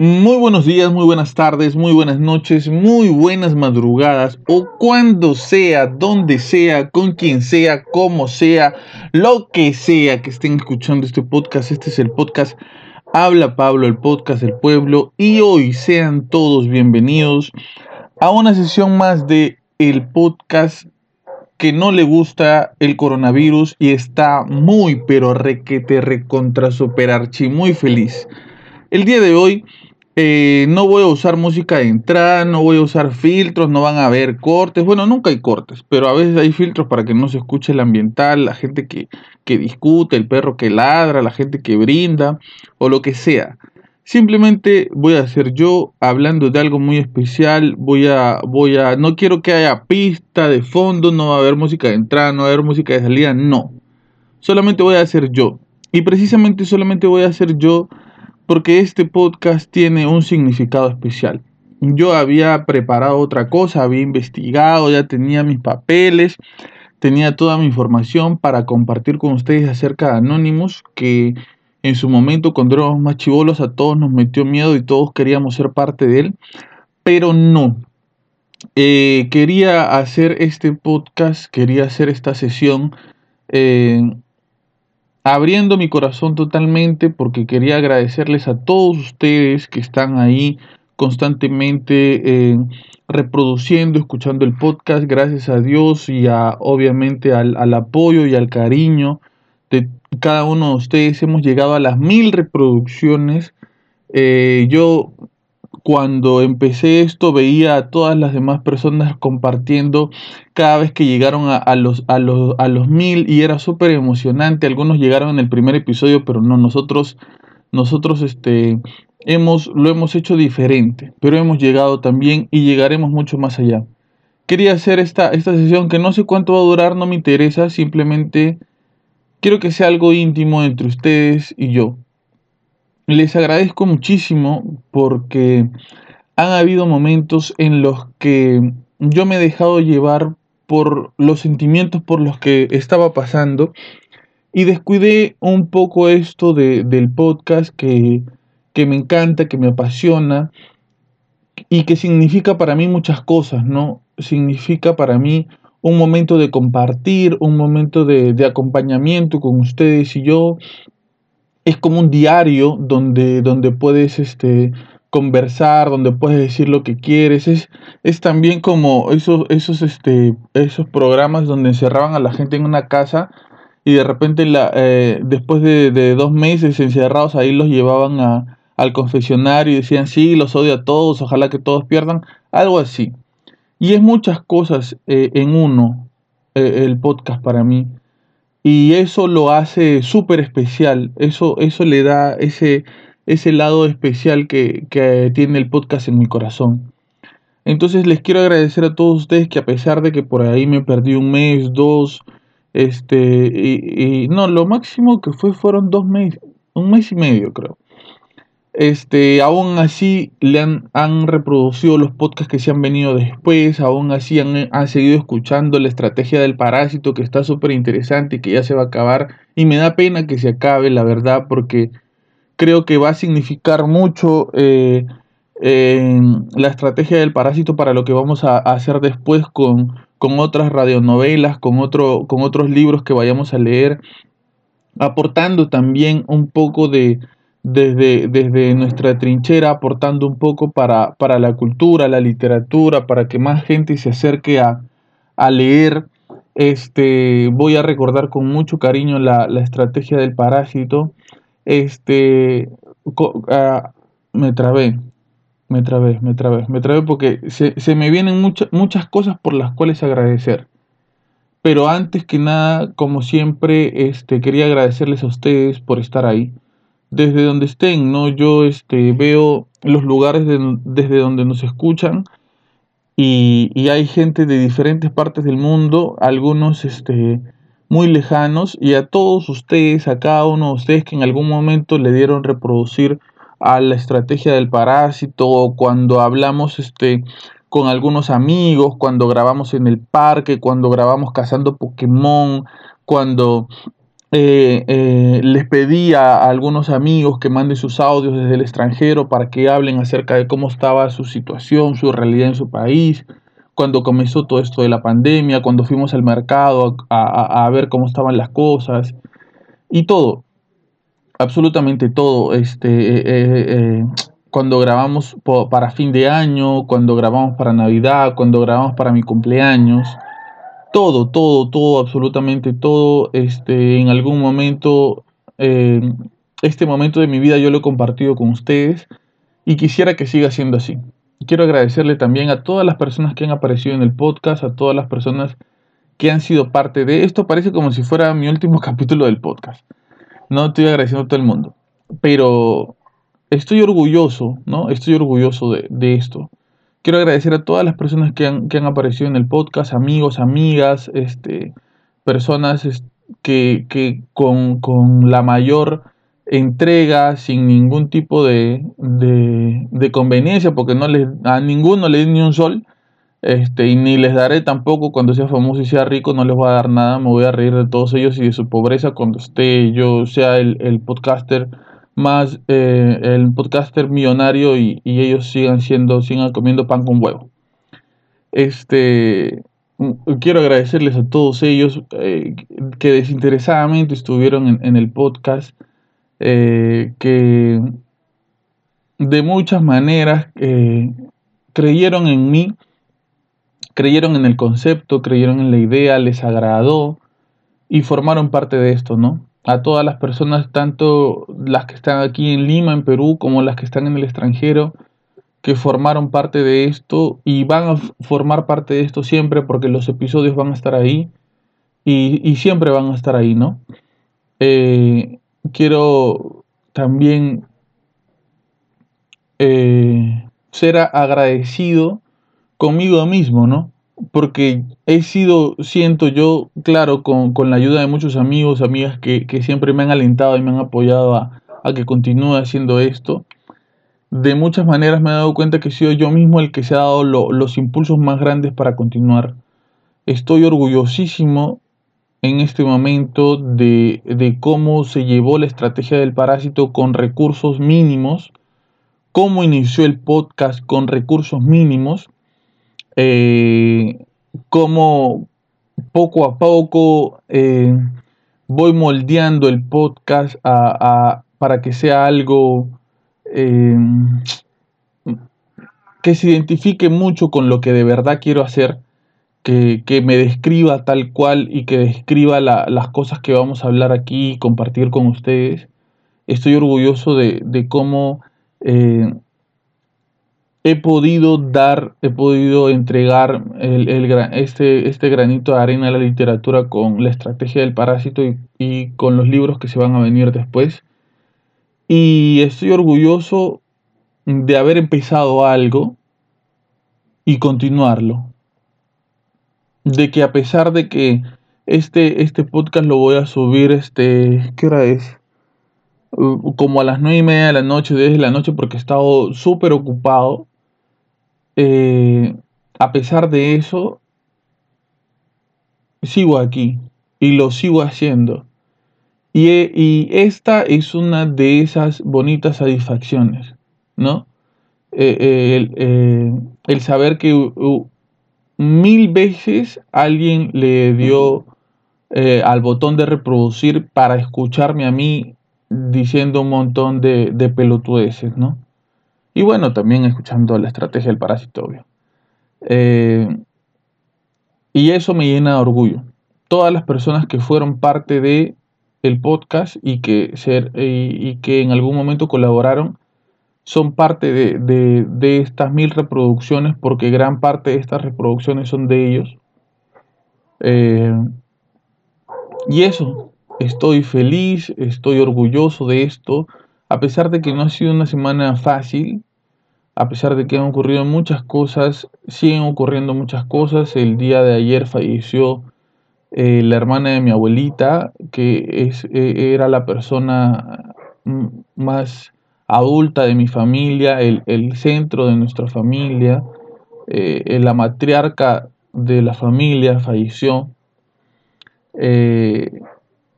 Muy buenos días, muy buenas tardes, muy buenas noches, muy buenas madrugadas o cuando sea, donde sea, con quien sea, como sea, lo que sea que estén escuchando este podcast. Este es el podcast Habla Pablo, el podcast del pueblo y hoy sean todos bienvenidos a una sesión más de el podcast que no le gusta el coronavirus y está muy pero requete recontra super archi muy feliz. El día de hoy eh, no voy a usar música de entrada, no voy a usar filtros, no van a haber cortes. Bueno, nunca hay cortes, pero a veces hay filtros para que no se escuche el ambiental, la gente que, que discute, el perro que ladra, la gente que brinda o lo que sea. Simplemente voy a ser yo hablando de algo muy especial. Voy a, voy a, no quiero que haya pista de fondo, no va a haber música de entrada, no va a haber música de salida, no. Solamente voy a ser yo. Y precisamente solamente voy a ser yo porque este podcast tiene un significado especial. Yo había preparado otra cosa, había investigado, ya tenía mis papeles, tenía toda mi información para compartir con ustedes acerca de Anonymous, que en su momento cuando éramos más chivolos a todos nos metió miedo y todos queríamos ser parte de él, pero no. Eh, quería hacer este podcast, quería hacer esta sesión eh, abriendo mi corazón totalmente porque quería agradecerles a todos ustedes que están ahí constantemente eh, reproduciendo, escuchando el podcast, gracias a Dios y a, obviamente al, apoyo y al cariño de cada uno de ustedes. Hemos llegado a las mil reproducciones. Eh, yo cuando empecé esto veía a todas las demás personas compartiendo cada vez que llegaron a, los, a, los, a los mil y era súper emocionante. Algunos llegaron en el primer episodio, pero no, nosotros, nosotros este, hemos, lo hemos hecho diferente, pero hemos llegado también y llegaremos mucho más allá. Quería hacer esta, esta sesión que no sé cuánto va a durar, no me interesa, simplemente quiero que sea algo íntimo entre ustedes y yo. Les agradezco muchísimo porque han habido momentos en los que yo me he dejado llevar por los sentimientos por los que estaba pasando y descuidé un poco esto del podcast que, que me encanta, que me apasiona y que significa para mí muchas cosas, ¿no? Significa para mí un momento de compartir, un momento de, de acompañamiento con ustedes y yo es como un diario donde, donde puedes este, conversar, donde puedes decir lo que quieres. Es, es también como esos, esos, este, esos programas donde encerraban a la gente en una casa y de repente la, eh, después de, dos meses encerrados ahí los llevaban a, al confesionario y decían, sí, los odio a todos, ojalá que todos pierdan, algo así. Y es muchas cosas eh, en uno eh, el podcast para mí. Y eso lo hace súper especial, eso, eso le da ese, ese lado especial que, tiene el podcast en mi corazón. Entonces les quiero agradecer a todos ustedes que a pesar de que por ahí me perdí un mes, dos, este, y no, lo máximo que fue fueron dos meses, un mes y medio creo. Este, aún así le han, han, reproducido los podcasts que se han venido después, aún así han, han seguido escuchando la estrategia del parásito que está súper interesante y que ya se va a acabar. Y me da pena que se acabe, la verdad, porque creo que va a significar mucho eh, la estrategia del parásito para lo que vamos a, hacer después con, con otras radionovelas, con, otro, con otros libros que vayamos a leer, aportando también un poco de desde, desde nuestra trinchera, aportando un poco para, para, la cultura, la literatura, para que más gente se acerque a, a leer. Este, voy a recordar con mucho cariño la, la estrategia del parásito. Este, ah, me trabé, me trabé, me trabé, me trabé porque se, se me vienen muchas muchas cosas por las cuales agradecer. Pero antes que nada, como siempre, este, quería agradecerles a ustedes por estar ahí desde donde estén, ¿no? Yo este, veo los lugares desde donde nos escuchan y, hay gente de diferentes partes del mundo, algunos este, muy lejanos, y a todos ustedes, a cada uno de ustedes que en algún momento le dieron reproducir a la estrategia del parásito o cuando hablamos este, con algunos amigos, cuando grabamos en el parque, cuando grabamos cazando Pokémon, cuando eh, eh, les pedí a, algunos amigos que manden sus audios desde el extranjero para que hablen acerca de cómo estaba su situación, su realidad en su país, cuando comenzó todo esto de la pandemia, cuando fuimos al mercado a, ver cómo estaban las cosas y todo, absolutamente todo. Este, cuando grabamos para fin de año, cuando grabamos para Navidad, cuando grabamos para mi cumpleaños todo, todo, todo, absolutamente todo, este, en algún momento, eh, este momento de mi vida yo lo he compartido con ustedes y quisiera que siga siendo así. Quiero agradecerle también a todas las personas que han aparecido en el podcast, a todas las personas que han sido parte de esto. Parece como si fuera mi último capítulo del podcast. No estoy agradeciendo a todo el mundo, pero estoy orgulloso, ¿no? Estoy orgulloso de, de esto. Quiero agradecer a todas las personas que han, aparecido en el podcast, amigos, amigas, este, personas que, con, la mayor entrega, sin ningún tipo de, conveniencia, porque no les, a ninguno le di ni un sol, este, y ni les daré tampoco cuando sea famoso y sea rico, no les voy a dar nada, me voy a reír de todos ellos y de su pobreza cuando esté yo sea el podcaster más eh, el podcaster millonario y, ellos sigan siendo, sigan comiendo pan con huevo. Este, mm, quiero agradecerles a todos ellos eh, que desinteresadamente estuvieron en, el podcast, eh, que de muchas maneras creyeron en mí, creyeron en el concepto, creyeron en la idea, les agradó y formaron parte de esto, ¿no? A todas las personas, tanto las que están aquí en Lima, en Perú, como las que están en el extranjero, que formaron parte de esto y van a formar parte de esto siempre porque los episodios van a estar ahí y, siempre van a estar ahí, ¿no? Eh, quiero también eh, ser agradecido conmigo mismo, ¿no? Porque he sido, siento yo, claro, con, la ayuda de muchos amigos, amigas que, siempre me han alentado y me han apoyado a, que continúe haciendo esto. De muchas maneras me he dado cuenta que he sido yo mismo el que se ha dado los impulsos más grandes para continuar. Estoy orgullosísimo en este momento de, de cómo se llevó la estrategia del parásito con recursos mínimos, cómo inició el podcast con recursos mínimos eh, cómo poco a poco eh, voy moldeando el podcast para que sea algo eh, que se identifique mucho con lo que de verdad quiero hacer, que, me describa tal cual y que describa las cosas que vamos a hablar aquí y compartir con ustedes. Estoy orgulloso de, cómo he podido dar, he podido entregar el, este, este granito de arena a la literatura con la estrategia del parásito y, con los libros que se van a venir después. Y estoy orgulloso de haber empezado algo y continuarlo. De que a pesar de que este, este podcast lo voy a subir, este, ¿qué hora es? Uh, como a las nueve y media de la noche, desde la noche, porque he estado súper ocupado eh, a pesar de eso, sigo aquí y lo sigo haciendo. Y, y, esta es una de esas bonitas satisfacciones, ¿no? Eh, eh, el, saber que mil veces alguien le dio al botón de reproducir para escucharme a mí diciendo un montón de, de pelotudeces, ¿no? Y bueno, también escuchando la estrategia del parásito, obvio. Eh, y eso me llena de orgullo. Todas las personas que fueron parte de el podcast y que, y, que en algún momento colaboraron son parte de, estas mil reproducciones porque gran parte de estas reproducciones son de ellos. Eh, y eso, estoy feliz, estoy orgulloso de esto a pesar de que no ha sido una semana fácil, a pesar de que han ocurrido muchas cosas, siguen ocurriendo muchas cosas. El día de ayer falleció eh, la hermana de mi abuelita, que es, e, era la persona mm, más adulta de mi familia, el, centro de nuestra familia, eh, la matriarca de la familia falleció. Eh,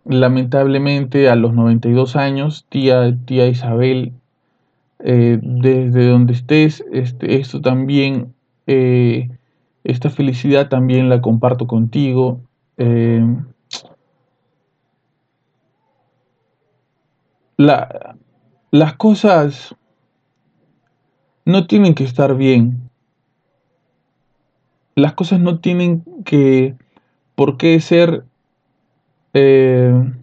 lamentablemente a los 92 años, tía, tía Isabel, eh, desde donde estés, este, esto también, eh, esta felicidad también la comparto contigo. Eh, la, las cosas no tienen que estar bien. Las cosas no tienen que por qué ser de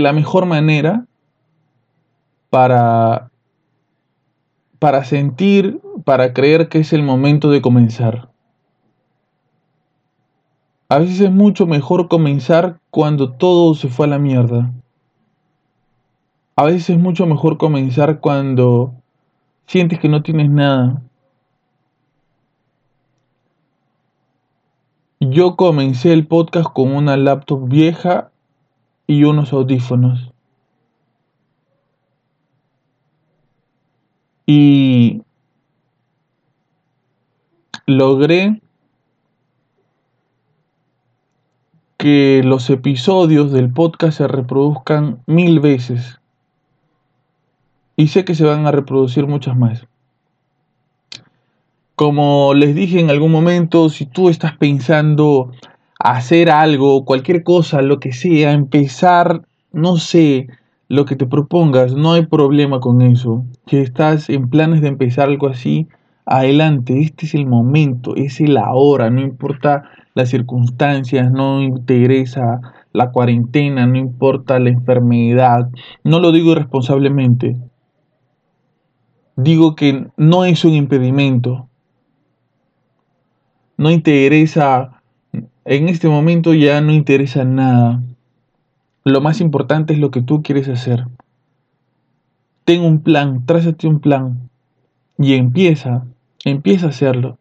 la mejor manera para, para sentir, para creer que es el momento de comenzar. A veces es mucho mejor comenzar cuando todo se fue a la mierda. A veces es mucho mejor comenzar cuando sientes que no tienes nada. Yo comencé el podcast con una laptop vieja y unos audífonos. Y logré que los episodios del podcast se reproduzcan mil veces. Y sé que se van a reproducir muchas más. Como les dije en algún momento, si tú estás pensando hacer algo, cualquier cosa, lo que sea, empezar, no sé, lo que te propongas, no hay problema con eso. Si estás en planes de empezar algo así, adelante, este es el momento, es el ahora, no importa las circunstancias, no interesa la cuarentena, no importa la enfermedad, no lo digo irresponsablemente, digo que no es un impedimento, no interesa, en este momento ya no interesa nada, lo más importante es lo que tú quieres hacer. Ten un plan, trázate un plan y empieza, empieza a hacerlo.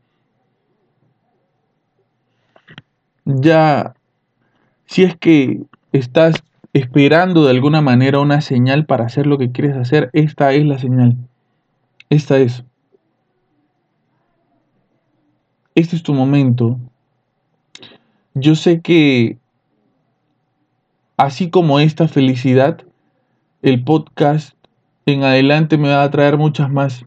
Ya, si es que estás esperando de alguna manera una señal para hacer lo que quieres hacer, esta es la señal. Esta es. Este es tu momento. Yo sé que así como esta felicidad, el podcast en adelante me va a traer muchas más.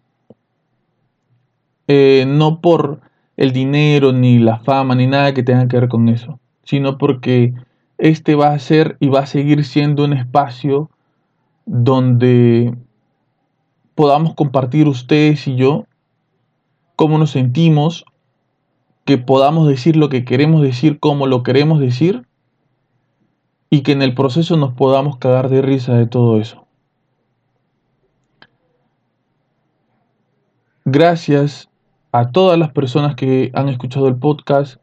Eh, no por el dinero, ni la fama, ni nada que tenga que ver con eso, sino porque este va a ser y va a seguir siendo un espacio donde podamos compartir ustedes y yo cómo nos sentimos, que podamos decir lo que queremos decir, cómo lo queremos decir y que en el proceso nos podamos cagar de risa de todo eso. Gracias a todas las personas que han escuchado el podcast.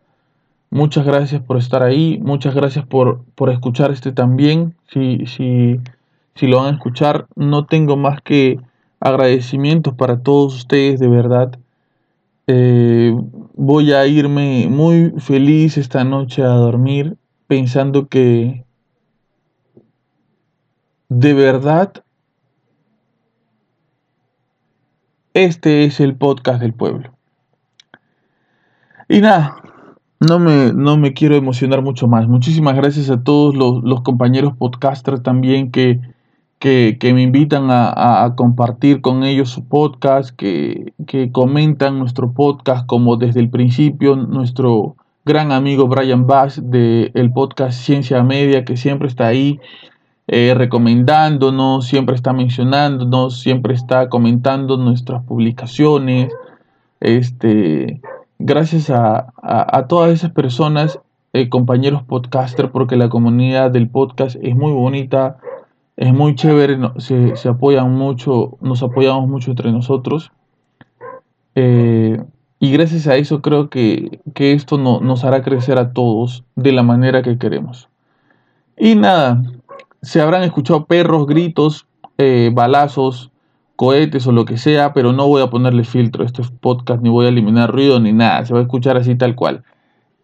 Muchas gracias por estar ahí. Muchas gracias por, por escuchar este también. Si, si, si lo van a escuchar, no tengo más que agradecimientos para todos ustedes, de verdad. Eh, voy a irme muy feliz esta noche a dormir pensando que, de verdad, este es el podcast del pueblo. Y nada, no me, no me quiero emocionar mucho más. Muchísimas gracias a todos los, compañeros podcasters también que, que, me invitan a, compartir con ellos su podcast, que, que comentan nuestro podcast como desde el principio, nuestro gran amigo Brian Bass del podcast Ciencia Media, que siempre está ahí eh, recomendándonos, siempre está mencionándonos, siempre está comentando nuestras publicaciones. Este, gracias a, todas esas personas, eh, compañeros podcaster, porque la comunidad del podcast es muy bonita, es muy chévere, se, apoyan mucho, nos apoyamos mucho entre nosotros. Eh, y gracias a eso creo que, esto nos hará crecer a todos de la manera que queremos. Y nada, se habrán escuchado perros, gritos, eh, balazos, cohetes o lo que sea, pero no voy a ponerle filtro a este podcast, ni voy a eliminar ruido ni nada, se va a escuchar así tal cual.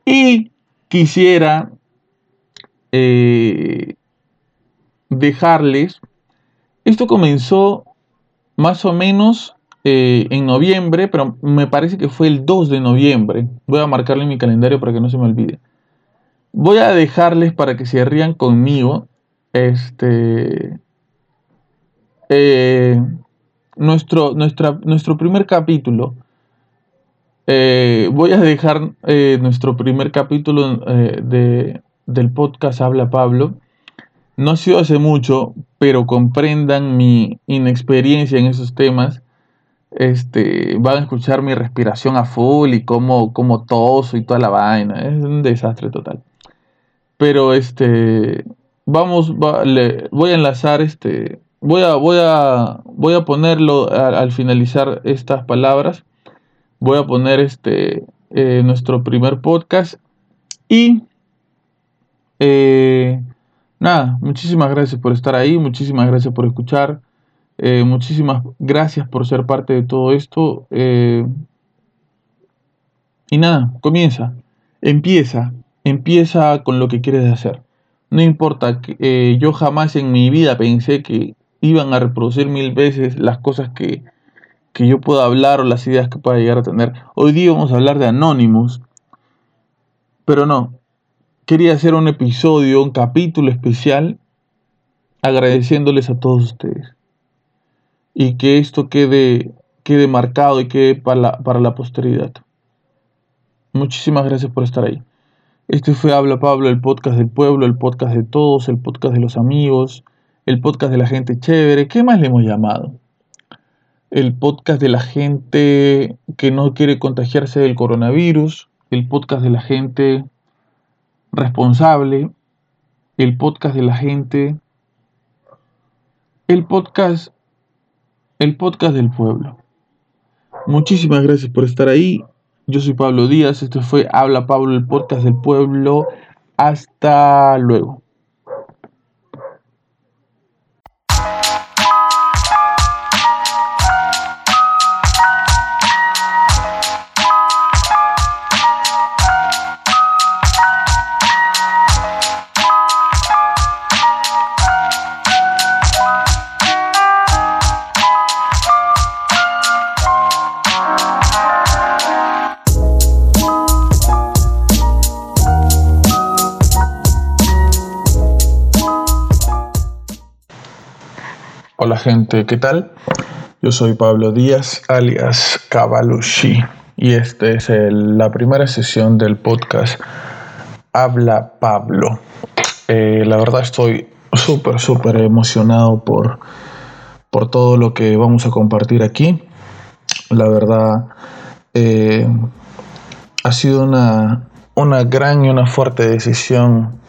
Y quisiera eh, dejarles, esto comenzó más o menos eh, en noviembre, pero me parece que fue el 2 de noviembre, voy a marcarle en mi calendario para que no se me olvide. voy a dejarles para que se rían conmigo. Este. Eh, nuestro, nuestro primer capítulo. Eh, voy a dejar nuestro primer capítulo de, del podcast Habla Pablo. No ha sido hace mucho, pero comprendan mi inexperiencia en esos temas. Este, van a escuchar mi respiración a full y cómo, cómo toso y toda la vaina. Es un desastre total. Pero este, vamos, voy a enlazar este, voy a, voy a, voy a ponerlo al finalizar estas palabras. Voy a poner este, eh, nuestro primer podcast y eh, nada, muchísimas gracias por estar ahí, muchísimas gracias por escuchar, eh, muchísimas gracias por ser parte de todo esto. y nada, comienza, empieza, empieza con lo que quieres hacer. No importa, eh, yo jamás en mi vida pensé que iban a reproducir mil veces las cosas que, que yo pueda hablar o las ideas que pueda llegar a tener. Hoy día vamos a hablar de Anonymous, pero no. Quería hacer un episodio, un capítulo especial agradeciéndoles a todos ustedes. Y que esto quede, quede marcado y quede para la, para la posteridad. Muchísimas gracias por estar ahí. Este fue Habla Pablo, el podcast del pueblo, el podcast de todos, el podcast de los amigos, el podcast de la gente chévere. ¿Qué más le hemos llamado? El podcast de la gente que no quiere contagiarse del coronavirus, el podcast de la gente responsable, el podcast de la gente, el podcast, el podcast del pueblo. Muchísimas gracias por estar ahí. Yo soy Pablo Díaz, esto fue Habla Pablo, el podcast del pueblo. Hasta luego. Gente, ¿qué tal? Yo soy Pablo Díaz, alias Cavalushi, y esta es la primera sesión del podcast Habla Pablo. Eh, la verdad estoy súper, súper emocionado por, por todo lo que vamos a compartir aquí. La verdad, eh, ha sido una, una gran y una fuerte decisión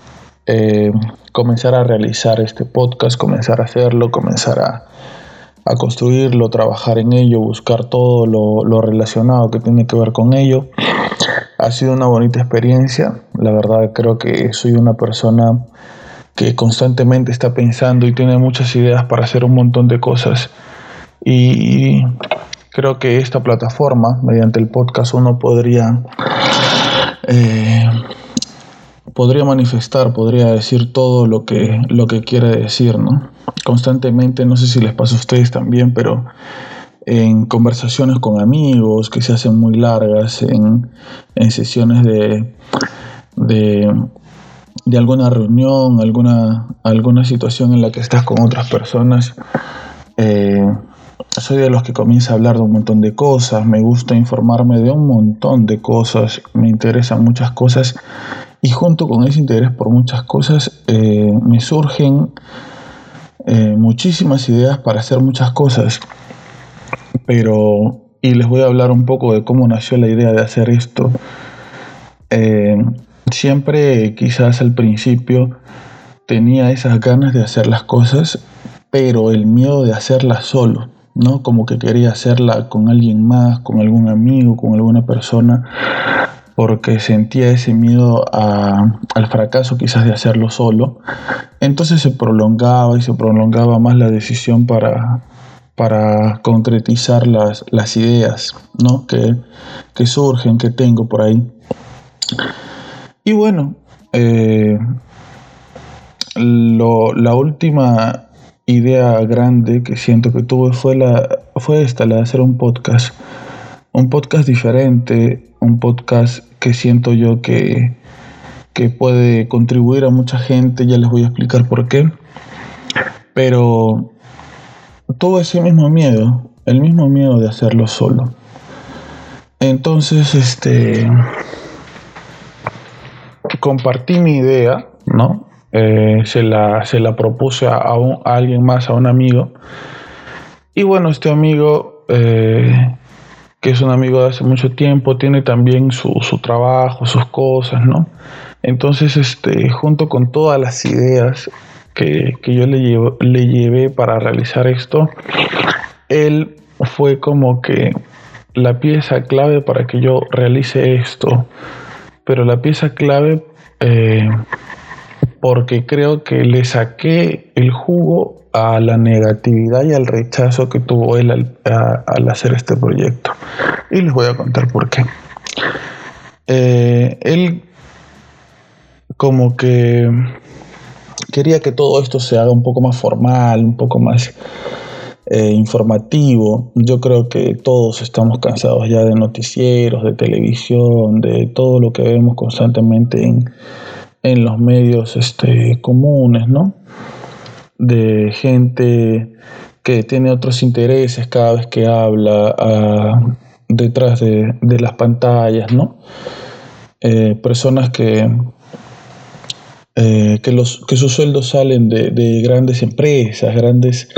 eh, comenzar a realizar este podcast, comenzar a hacerlo, comenzar a, construirlo, trabajar en ello, buscar todo lo, relacionado que tiene que ver con ello. Ha sido una bonita experiencia, la verdad creo que soy una persona que constantemente está pensando y tiene muchas ideas para hacer un montón de cosas y creo que esta plataforma, mediante el podcast, uno podría eh, podría manifestar, podría decir todo lo que, lo que quiere decir, ¿no? Constantemente, no sé si les pasa a ustedes también, pero en conversaciones con amigos que se hacen muy largas, en, sesiones de, de, alguna reunión, alguna, alguna situación en la que estás con otras personas, eh, soy de los que comienza a hablar de un montón de cosas, me gusta informarme de un montón de cosas, me interesan muchas cosas y junto con ese interés por muchas cosas eh, me surgen eh, muchísimas ideas para hacer muchas cosas. Pero, y les voy a hablar un poco de cómo nació la idea de hacer esto. Eh, siempre quizás al principio tenía esas ganas de hacer las cosas, pero el miedo de hacerlas solo. ¿no? Como que quería hacerla con alguien más, con algún amigo, con alguna persona, porque sentía ese miedo al fracaso quizás de hacerlo solo. Entonces se prolongaba y se prolongaba más la decisión para, para concretizar las, las ideas ¿no? que, surgen, que tengo por ahí. Y bueno, eh, la última idea grande que siento que tuve fue, la, fue esta, la de hacer un podcast. Un podcast diferente, un podcast que siento yo que, que puede contribuir a mucha gente, ya les voy a explicar por qué. Pero todo ese mismo miedo, el mismo miedo de hacerlo solo. Entonces, este, compartí mi idea, ¿no? Eh, se, la, se la propuse a, alguien más, a un amigo. Y bueno, este amigo, eh, que es un amigo de hace mucho tiempo, tiene también su, su trabajo, sus cosas, ¿no? Entonces, este, junto con todas las ideas que, que yo le, llevo, le llevé para realizar esto, él fue como que la pieza clave para que yo realice esto. Pero la pieza clave eh, porque creo que le saqué el jugo a la negatividad y al rechazo que tuvo él al, hacer este proyecto. Y les voy a contar por qué. Eh, él como que quería que todo esto se haga un poco más formal, un poco más eh, informativo. Yo creo que todos estamos cansados ya de noticieros, de televisión, de todo lo que vemos constantemente en, en los medios este, comunes, ¿no? De gente que tiene otros intereses cada vez que habla ah, detrás de, las pantallas, ¿no? Eh, personas que, eh, que, los, que sus sueldos salen de, de grandes empresas, grandes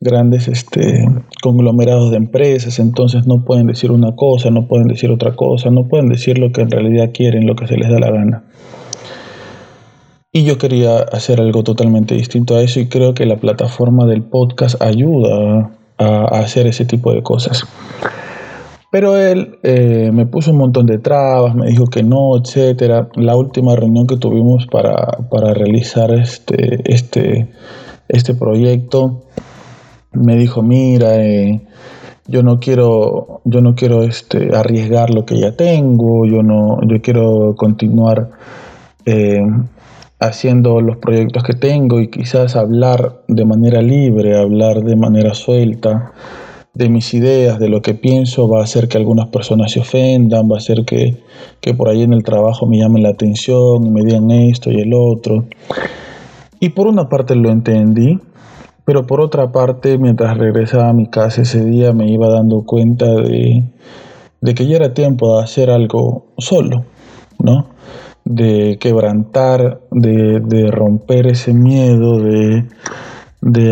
grandes este, conglomerados de empresas, entonces no pueden decir una cosa, no pueden decir otra cosa, no pueden decir lo que en realidad quieren, lo que se les da la gana. Y yo quería hacer algo totalmente distinto a eso y creo que la plataforma del podcast ayuda a, hacer ese tipo de cosas. Pero él eh, me puso un montón de trabas, me dijo que no, etcétera. La última reunión que tuvimos para, para realizar este, este, este proyecto, me dijo, mira, eh, yo no quiero, yo no quiero este, arriesgar lo que ya tengo, yo no, yo quiero continuar eh, haciendo los proyectos que tengo y quizás hablar de manera libre, hablar de manera suelta de mis ideas, de lo que pienso, va a hacer que algunas personas se ofendan, va a hacer que, que por ahí en el trabajo me llamen la atención y me digan esto y el otro. Y por una parte lo entendí, pero por otra parte, mientras regresaba a mi casa ese día, me iba dando cuenta de, que ya era tiempo de hacer algo solo, ¿no? De quebrantar, de, romper ese miedo, de,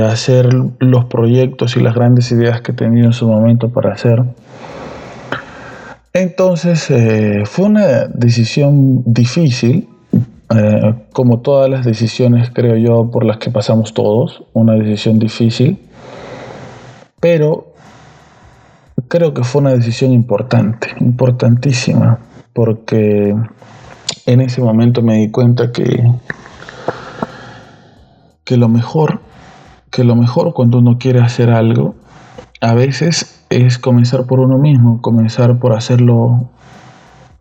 hacer los proyectos y las grandes ideas que tenía en su momento para hacer. Entonces eh, fue una decisión difícil, eh, como todas las decisiones, creo yo, por las que pasamos todos, una decisión difícil, pero creo que fue una decisión importante, importantísima, porque en ese momento me di cuenta que, que lo mejor, que lo mejor cuando uno quiere hacer algo, a veces es comenzar por uno mismo, comenzar por hacerlo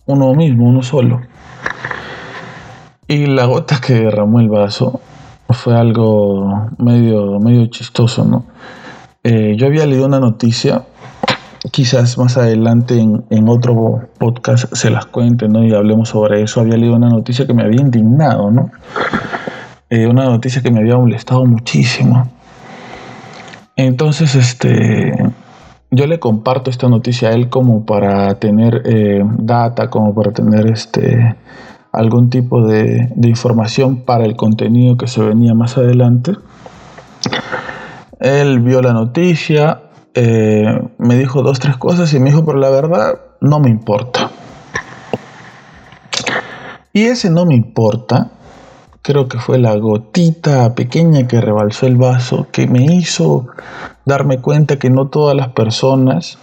uno mismo, uno solo. Y la gota que derramó el vaso fue algo medio, medio chistoso, ¿no? Eh, yo había leído una noticia, quizás más adelante en, otro podcast se las cuente, ¿no? Y hablemos sobre eso. Había leído una noticia que me había indignado, ¿no? Eh, una noticia que me había molestado muchísimo. Entonces, este, yo le comparto esta noticia a él como para tener eh, data, como para tener este algún tipo de, información para el contenido que se venía más adelante. Él vio la noticia, eh, me dijo dos, tres cosas y me dijo, pero la verdad no me importa. Y ese no me importa, creo que fue la gotita pequeña que rebalsó el vaso, que me hizo darme cuenta que no todas las personas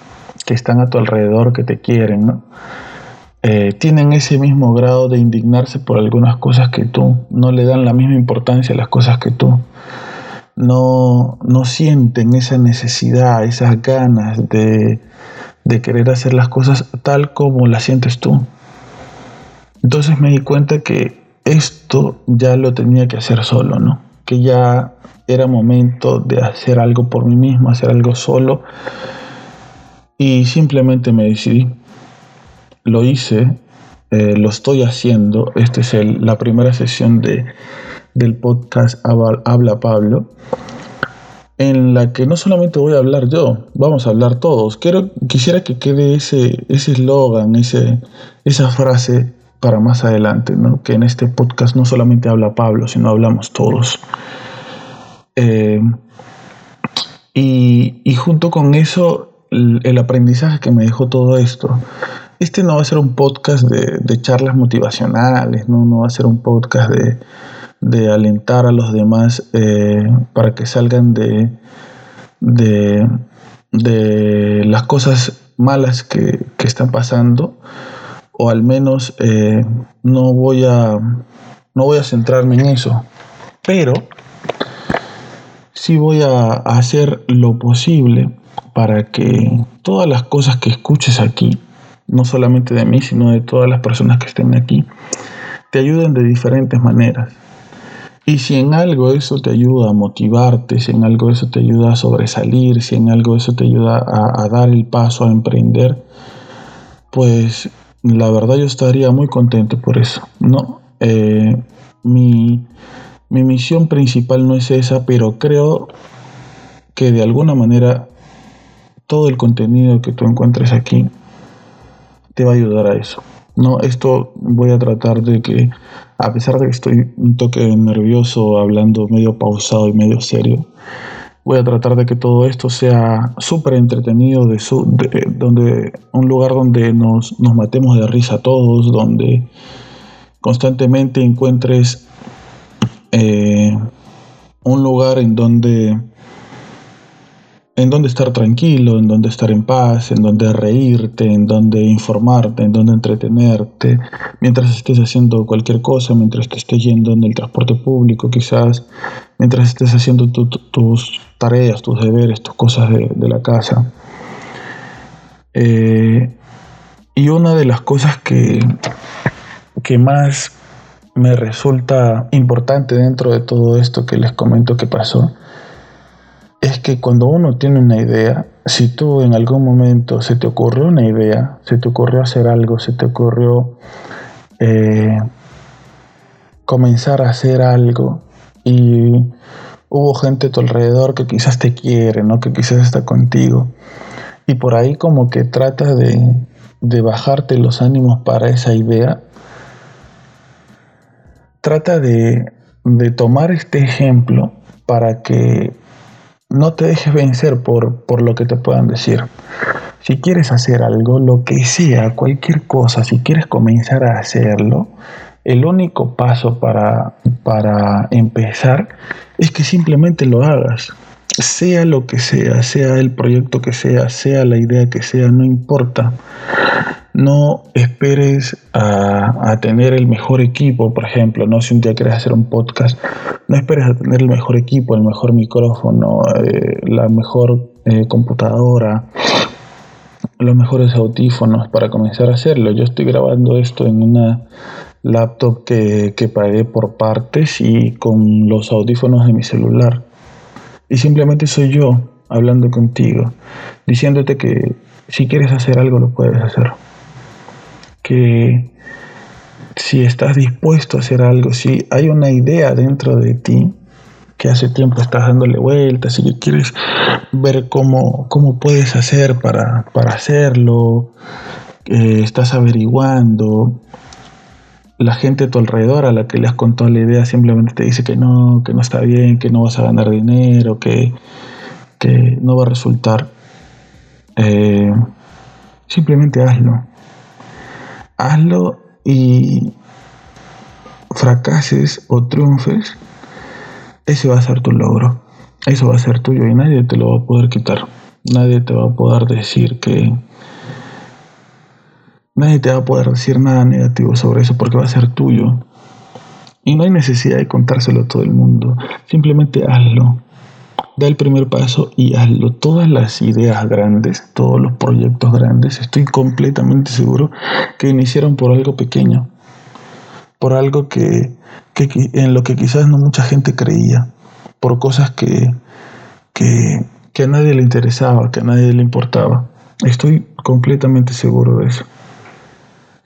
que están a tu alrededor que te quieren. Eh, tienen ese mismo grado de indignarse por algunas cosas que tú, no le dan la misma importancia a las cosas que tú, no, no sienten esa necesidad, esas ganas de, de querer hacer las cosas tal como las sientes tú. Entonces me di cuenta que esto ya lo tenía que hacer solo, ¿no? Que ya era momento de hacer algo por mí mismo, hacer algo solo. Y simplemente me decidí lo hice eh, lo estoy haciendo. Esta es la primera sesión de, del podcast Habla Pablo, en la que no solamente voy a hablar yo, vamos a hablar todos. Quiero, quisiera que quede ese eslogan, esa frase para más adelante, ¿no? que en este podcast no solamente habla Pablo, sino hablamos todos. Eh, y, y, junto con eso, el, el, aprendizaje que me dejó todo esto. Este no va a ser un podcast de, de charlas motivacionales, ¿no? no va a ser un podcast de, de alentar a los demás eh, para que salgan de, de, de, las cosas malas que, que están pasando o al menos eh, no voy a no voy a centrarme en eso. Pero sí voy a hacer lo posible para que todas las cosas que escuches aquí no solamente de mí sino de todas las personas que estén aquí te ayuden de diferentes maneras y si en algo eso te ayuda a motivarte, si en algo eso te ayuda a sobresalir, si en algo eso te ayuda a, dar el paso a emprender, pues la verdad yo estaría muy contento por eso. No, eh, mi, mi misión principal no es esa, pero creo que de alguna manera todo el contenido que tú encuentres aquí te va a ayudar a eso. No, esto voy a tratar de que, a pesar de que estoy un toque nervioso, hablando medio pausado y medio serio, voy a tratar de que todo esto sea súper entretenido, de, donde, un lugar donde nos, nos matemos de risa todos, donde constantemente encuentres eh, un lugar en donde en donde estar tranquilo, en donde estar en paz, en donde reírte, en donde informarte, en donde entretenerte, mientras estés haciendo cualquier cosa, mientras te estés yendo en el transporte público quizás, mientras estés haciendo tus tareas, tus deberes, tus cosas de, la casa. Eh, y una de las cosas que, que más me resulta importante dentro de todo esto que les comento que pasó, es que cuando uno tiene una idea, si tú en algún momento se te ocurrió una idea, se te ocurrió hacer algo, se te ocurrió eh, comenzar a hacer algo y hubo gente a tu alrededor que quizás te quiere, ¿no? que quizás está contigo y por ahí como que trata de, de bajarte los ánimos para esa idea, trata de, de tomar este ejemplo para que no te dejes vencer por, por lo que te puedan decir. Si quieres hacer algo, lo que sea, cualquier cosa, si quieres comenzar a hacerlo, el único paso para, para empezar es que simplemente lo hagas. Sea lo que sea, sea el proyecto que sea, sea la idea que sea, no importa. No esperes a, tener el mejor equipo, por ejemplo, no si un día quieres hacer un podcast, no esperes a tener el mejor equipo, el mejor micrófono, eh, la mejor eh, computadora, los mejores audífonos para comenzar a hacerlo. Yo estoy grabando esto en una laptop que, que pagué por partes y con los audífonos de mi celular. Y simplemente soy yo hablando contigo, diciéndote que si quieres hacer algo lo puedes hacer que si estás dispuesto a hacer algo, si hay una idea dentro de ti que hace tiempo estás dándole vueltas y que quieres ver cómo, cómo puedes hacer para, para hacerlo, estás averiguando, la gente a tu alrededor a la que le has contado la idea simplemente te dice que no, que no está bien, que no vas a ganar dinero, que, que no va a resultar. Eh, simplemente hazlo hazlo y fracases o triunfes, ese va a ser tu logro. Eso va a ser tuyo y nadie te lo va a poder quitar. Nadie te va a poder decir que... Nadie te va a poder decir nada negativo sobre eso porque va a ser tuyo. Y no hay necesidad de contárselo a todo el mundo. Simplemente hazlo da el primer paso y hazlo. Todas las ideas grandes, todos los proyectos grandes, estoy completamente seguro que iniciaron por algo pequeño, por algo que, en lo que quizás no mucha gente creía, por cosas que, que, que a nadie le interesaba, que a nadie le importaba. Estoy completamente seguro de eso.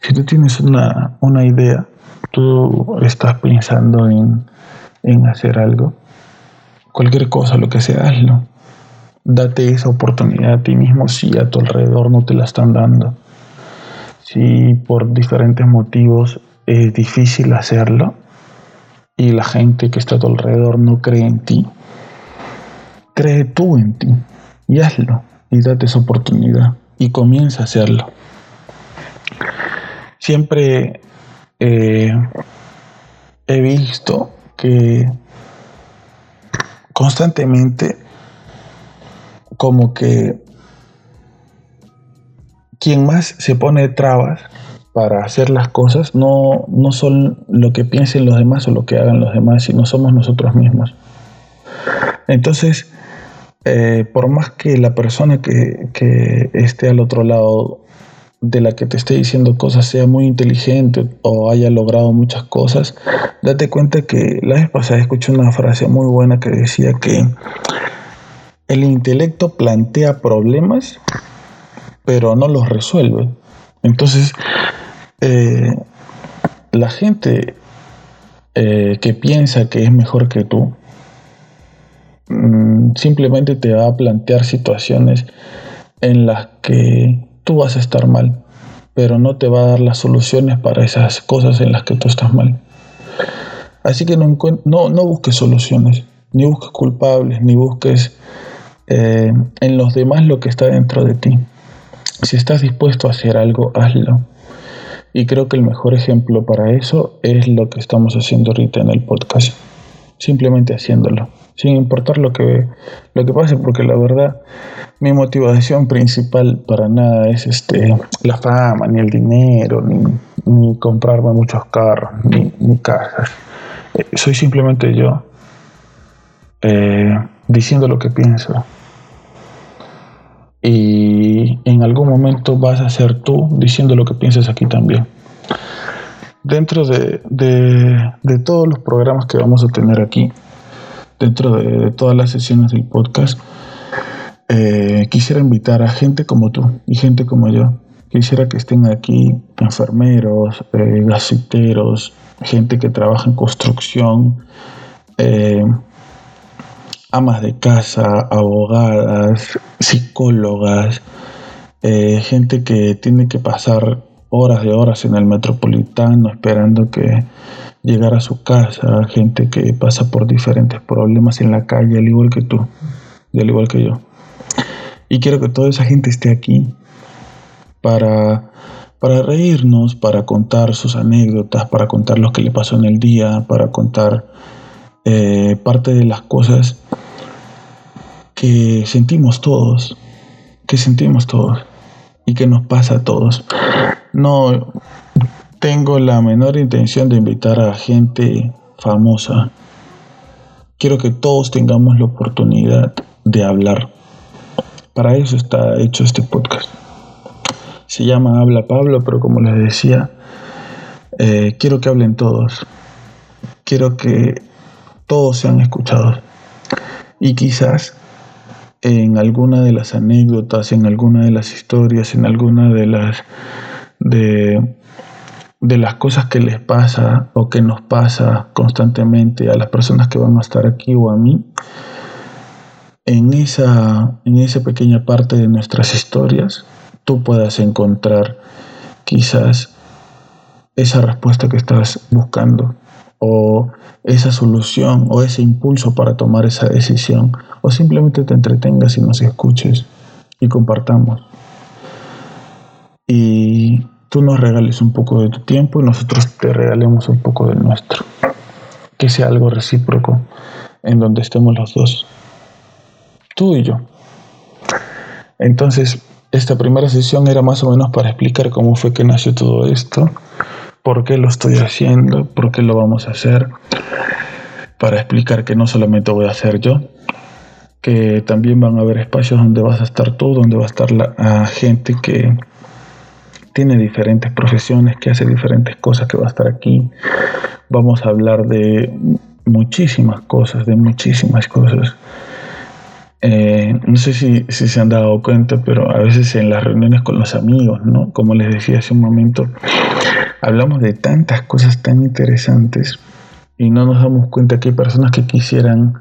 Si tú tienes una, una idea, tú estás pensando en, en hacer algo, cualquier cosa, lo que sea, hazlo. Date esa oportunidad a ti mismo si a tu alrededor no te la están dando. Si por diferentes motivos es difícil hacerlo y la gente que está a tu alrededor no cree en ti, cree tú en ti y hazlo y date esa oportunidad y comienza a hacerlo. Siempre eh, he visto que constantemente como que quien más se pone trabas para hacer las cosas no, no son lo que piensen los demás o lo que hagan los demás, sino somos nosotros mismos. Entonces, eh, por más que la persona que, que, esté al otro lado de la que te esté diciendo cosas sea muy inteligente o haya logrado muchas cosas, date cuenta que la vez pasada escuché una frase muy buena que decía que el intelecto plantea problemas, pero no los resuelve. Entonces, eh, la gente eh, que piensa que es mejor que tú, mm, simplemente te va a plantear situaciones en las que tú vas a estar mal, pero no te va a dar las soluciones para esas cosas en las que tú estás mal. Así que no, busques soluciones, ni busques culpables, ni busques eh, en los demás lo que está dentro de ti. Si estás dispuesto a hacer algo, hazlo. Y creo que el mejor ejemplo para eso es lo que estamos haciendo ahorita en el podcast. Simplemente haciéndolo, sin importar lo que, lo que pase, porque la verdad, mi motivación principal para nada es este, la fama, ni el dinero, ni, comprarme muchos carros, ni, casas. Eh, soy simplemente yo eh, diciendo lo que pienso. Y en algún momento vas a ser tú diciendo lo que piensas aquí también. Dentro de, todos los programas que vamos a tener aquí, dentro de, todas las sesiones del podcast, eh, quisiera invitar a gente como tú y gente como yo. Quisiera que estén aquí enfermeros, eh, gente que trabaja en construcción, eh, amas de casa, abogadas, psicólogas, eh, gente que tiene que pasar horas de horas en el metropolitano esperando que llegara a su casa, gente que pasa por diferentes problemas en la calle, al igual que tú y al igual que yo. Y quiero que toda esa gente esté aquí para, para reírnos, para contar sus anécdotas, para contar lo que le pasó en el día, para contar eh, parte de las cosas que sentimos todos, que sentimos todos y que nos pasa a todos. No tengo la menor intención de invitar a gente famosa. Quiero que todos tengamos la oportunidad de hablar. Para eso está hecho este podcast. Se llama Habla Pablo, pero como les decía, eh, quiero que hablen todos. Quiero que todos sean escuchados. Y quizás en alguna de las anécdotas, en alguna de las historias, en alguna de las de, de las cosas que les pasa o que nos pasa constantemente a las personas que van a estar aquí o a mí, en esa, en esa pequeña parte de nuestras historias, tú puedas encontrar quizás esa respuesta que estás buscando o esa solución o ese impulso para tomar esa decisión o simplemente te entretengas y nos escuches y compartamos. Y tú nos regales un poco de tu tiempo y nosotros te regalemos un poco del nuestro. Que sea algo recíproco en donde estemos los dos. Tú y yo. Entonces, esta primera sesión era más o menos para explicar cómo fue que nació todo esto por qué lo estoy haciendo, por qué lo vamos a hacer, para explicar que no solamente voy a hacer yo, que también van a haber espacios donde vas a estar tú, donde va a estar la gente que tiene diferentes profesiones, que hace diferentes cosas, que va a estar aquí. Vamos a hablar de muchísimas cosas, de muchísimas cosas. Eh, no sé si, si, se han dado cuenta, pero a veces en las reuniones con los amigos, ¿no? Como les decía hace un momento, hablamos de tantas cosas tan interesantes y no nos damos cuenta que hay personas que quisieran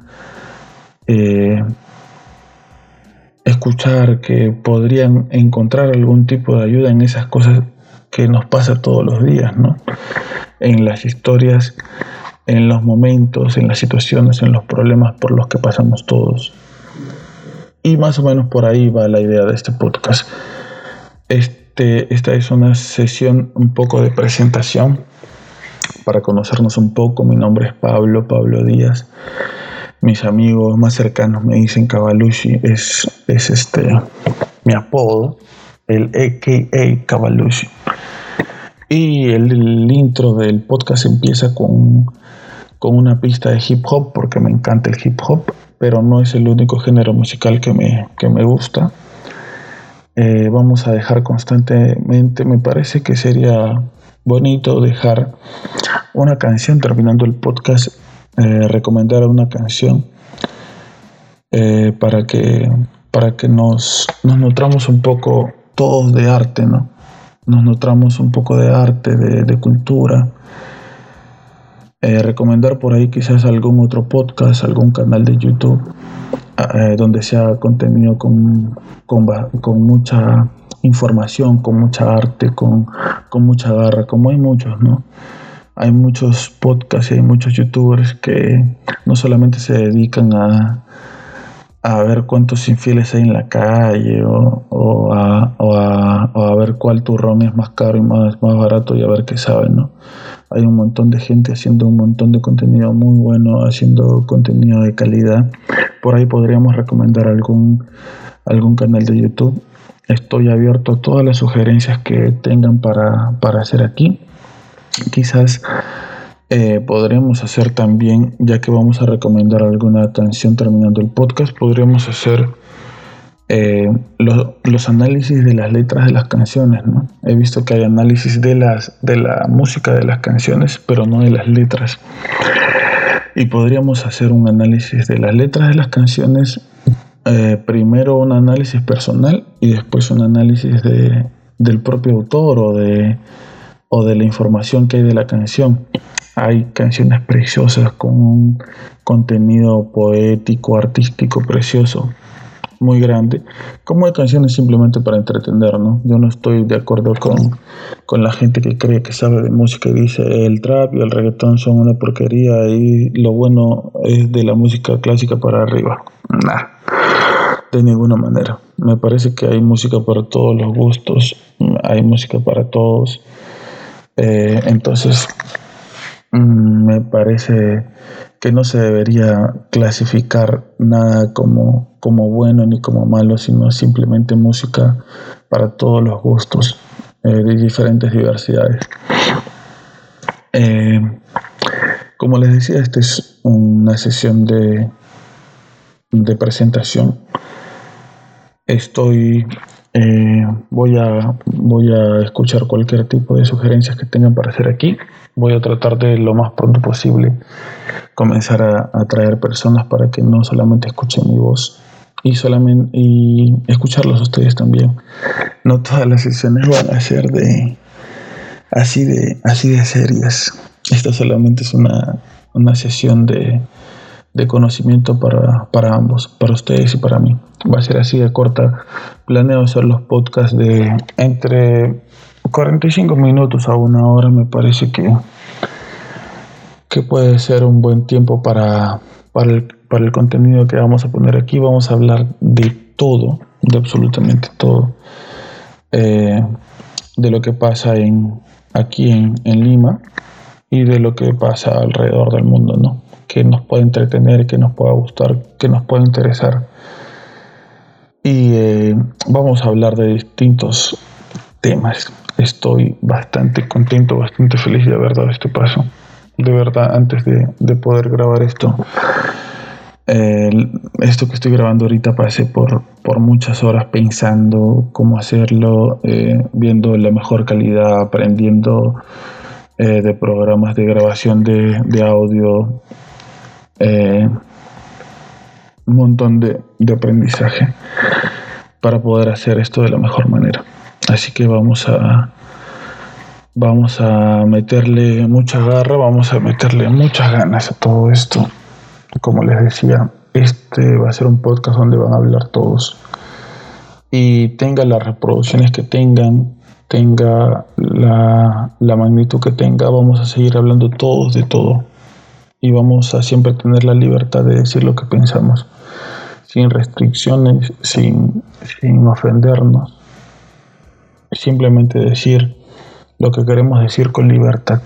eh, escuchar, que podrían encontrar algún tipo de ayuda en esas cosas que nos pasa todos los días, ¿no? En las historias, en los momentos, en las situaciones, en los problemas por los que pasamos todos. Y más o menos por ahí va la idea de este podcast. Este, esta es una sesión un poco de presentación para conocernos un poco. Mi nombre es Pablo, Pablo Díaz. Mis amigos más cercanos me dicen Cavalucci, es, es este mi apodo, el AKA Cavalucci. Y el, intro del podcast empieza con, con una pista de hip hop, porque me encanta el hip hop pero no es el único género musical que me, me gusta. Eh, vamos a dejar constantemente, me parece que sería bonito dejar una canción terminando el podcast, eh, recomendar una canción eh, para que, para que nos, nos nutramos un poco todos de arte, ¿no? Nos nutramos un poco de arte, de, de cultura eh, recomendar por ahí quizás algún otro podcast, algún canal de YouTube donde sea contenido con, con, mucha información, con mucha arte, con, con, mucha garra, como hay muchos, ¿no? Hay muchos podcasts y hay muchos youtubers que no solamente se dedican a, a ver cuántos infieles hay en la calle o, o, a, o, a, a, ver cuál turrón es más caro y más, más barato y a ver qué saben, ¿no? Hay un montón de gente haciendo un montón de contenido muy bueno, haciendo contenido de calidad. Por ahí podríamos recomendar algún, algún canal de YouTube. Estoy abierto a todas las sugerencias que tengan para, para hacer aquí. Quizás eh, podríamos hacer también, ya que vamos a recomendar alguna canción terminando el podcast, podríamos hacer eh, los, análisis de las letras de las canciones. ¿no? He visto que hay análisis de, las, de la música de las canciones, pero no de las letras. Y podríamos hacer un análisis de las letras de las canciones, eh, primero un análisis personal y después un análisis de, del propio autor o de, o de la información que hay de la canción. Hay canciones preciosas con un contenido poético, artístico precioso muy grande, como hay canciones simplemente para entretener, ¿no? Yo no estoy de acuerdo con, con la gente que cree que sabe de música y dice el trap y el reggaetón son una porquería y lo bueno es de la música clásica para arriba. Nah, de ninguna manera. Me parece que hay música para todos los gustos, hay música para todos. Eh, entonces, mm, me parece que no se debería clasificar nada como, como bueno ni como malo, sino simplemente música para todos los gustos eh, de diferentes diversidades. Eh, como les decía, esta es una sesión de, de presentación. Estoy eh, voy, a, voy a escuchar cualquier tipo de sugerencias que tengan para hacer aquí. Voy a tratar de lo más pronto posible comenzar a atraer personas para que no solamente escuchen mi voz y solamente y escucharlos ustedes también. No todas las sesiones van a ser de así de así de serias. Esta solamente es una, una sesión de, de conocimiento para, para ambos, para ustedes y para mí. Va a ser así de corta. Planeo hacer los podcasts de entre 45 minutos a una hora, me parece que, que puede ser un buen tiempo para, para, el, para el contenido que vamos a poner aquí. Vamos a hablar de todo, de absolutamente todo. Eh, de lo que pasa en, aquí en, en Lima y de lo que pasa alrededor del mundo, ¿no? que nos pueda entretener, que nos pueda gustar, que nos pueda interesar. Y eh, vamos a hablar de distintos temas. Estoy bastante contento, bastante feliz de haber dado este paso. De verdad, antes de, poder grabar esto, esto que estoy grabando ahorita pasé por, por muchas horas pensando cómo hacerlo, eh, viendo la mejor calidad, aprendiendo eh, de programas de grabación de, de audio, eh, un montón de, de aprendizaje para poder hacer esto de la mejor manera. Así que vamos a vamos a meterle mucha garra, vamos a meterle muchas ganas a todo esto. Como les decía, este va a ser un podcast donde van a hablar todos. Y tenga las reproducciones que tengan, tenga la, la magnitud que tenga, vamos a seguir hablando todos de todo. Y vamos a siempre tener la libertad de decir lo que pensamos, sin restricciones, sin, sin ofendernos. Simplemente decir lo que queremos decir con libertad.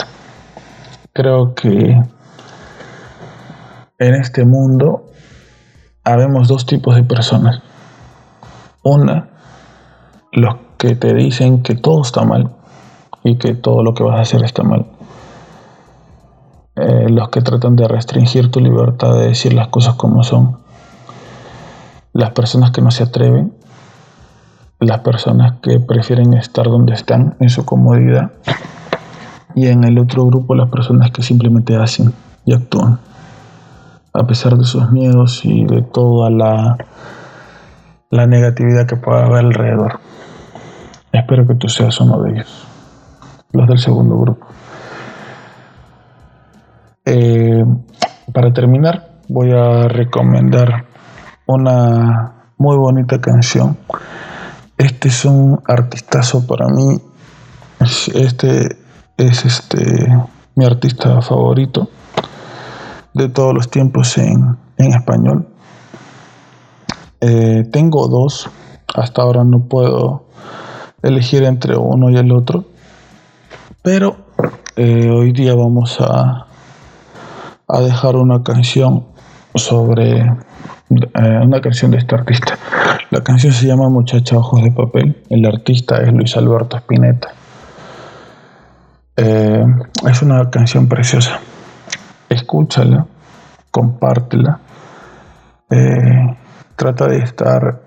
Creo que en este mundo habemos dos tipos de personas. Una, los que te dicen que todo está mal y que todo lo que vas a hacer está mal. Eh, los que tratan de restringir tu libertad de decir las cosas como son. Las personas que no se atreven las personas que prefieren estar donde están, en su comodidad, y en el otro grupo las personas que simplemente hacen y actúan, a pesar de sus miedos y de toda la, la negatividad que pueda haber alrededor. Espero que tú seas uno de ellos, los del segundo grupo. Eh, para terminar, voy a recomendar una muy bonita canción este es un artistazo para mí. Este es este mi artista favorito de todos los tiempos en, español. Eh, tengo dos. Hasta ahora no puedo elegir entre uno y el otro. Pero eh, hoy día vamos a, a dejar una canción sobre eh, una canción de este artista. La canción se llama Muchacha Ojos de Papel. El artista es Luis Alberto Spinetta. Eh, es una canción preciosa. Escúchala, compártela. Eh, trata de estar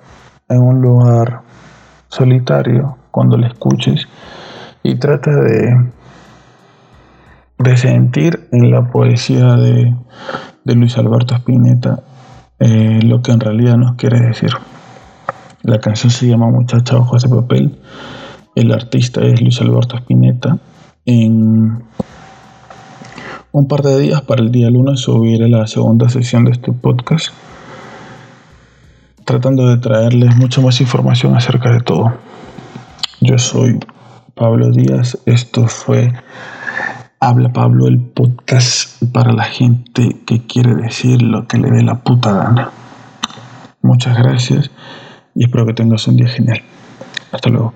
en un lugar solitario cuando la escuches y trata de, de sentir en la poesía de, de Luis Alberto Spinetta eh, lo que en realidad nos quiere decir. La canción se llama Muchacha Ojos de Papel. El artista es Luis Alberto Spinetta. En un par de días, para el día lunes, subiré la segunda sesión de este podcast, tratando de traerles mucha más información acerca de todo. Yo soy Pablo Díaz, esto fue Habla Pablo, el podcast para la gente que quiere decir lo que le dé la puta gana. Muchas gracias y espero que tengas un día genial. Hasta luego.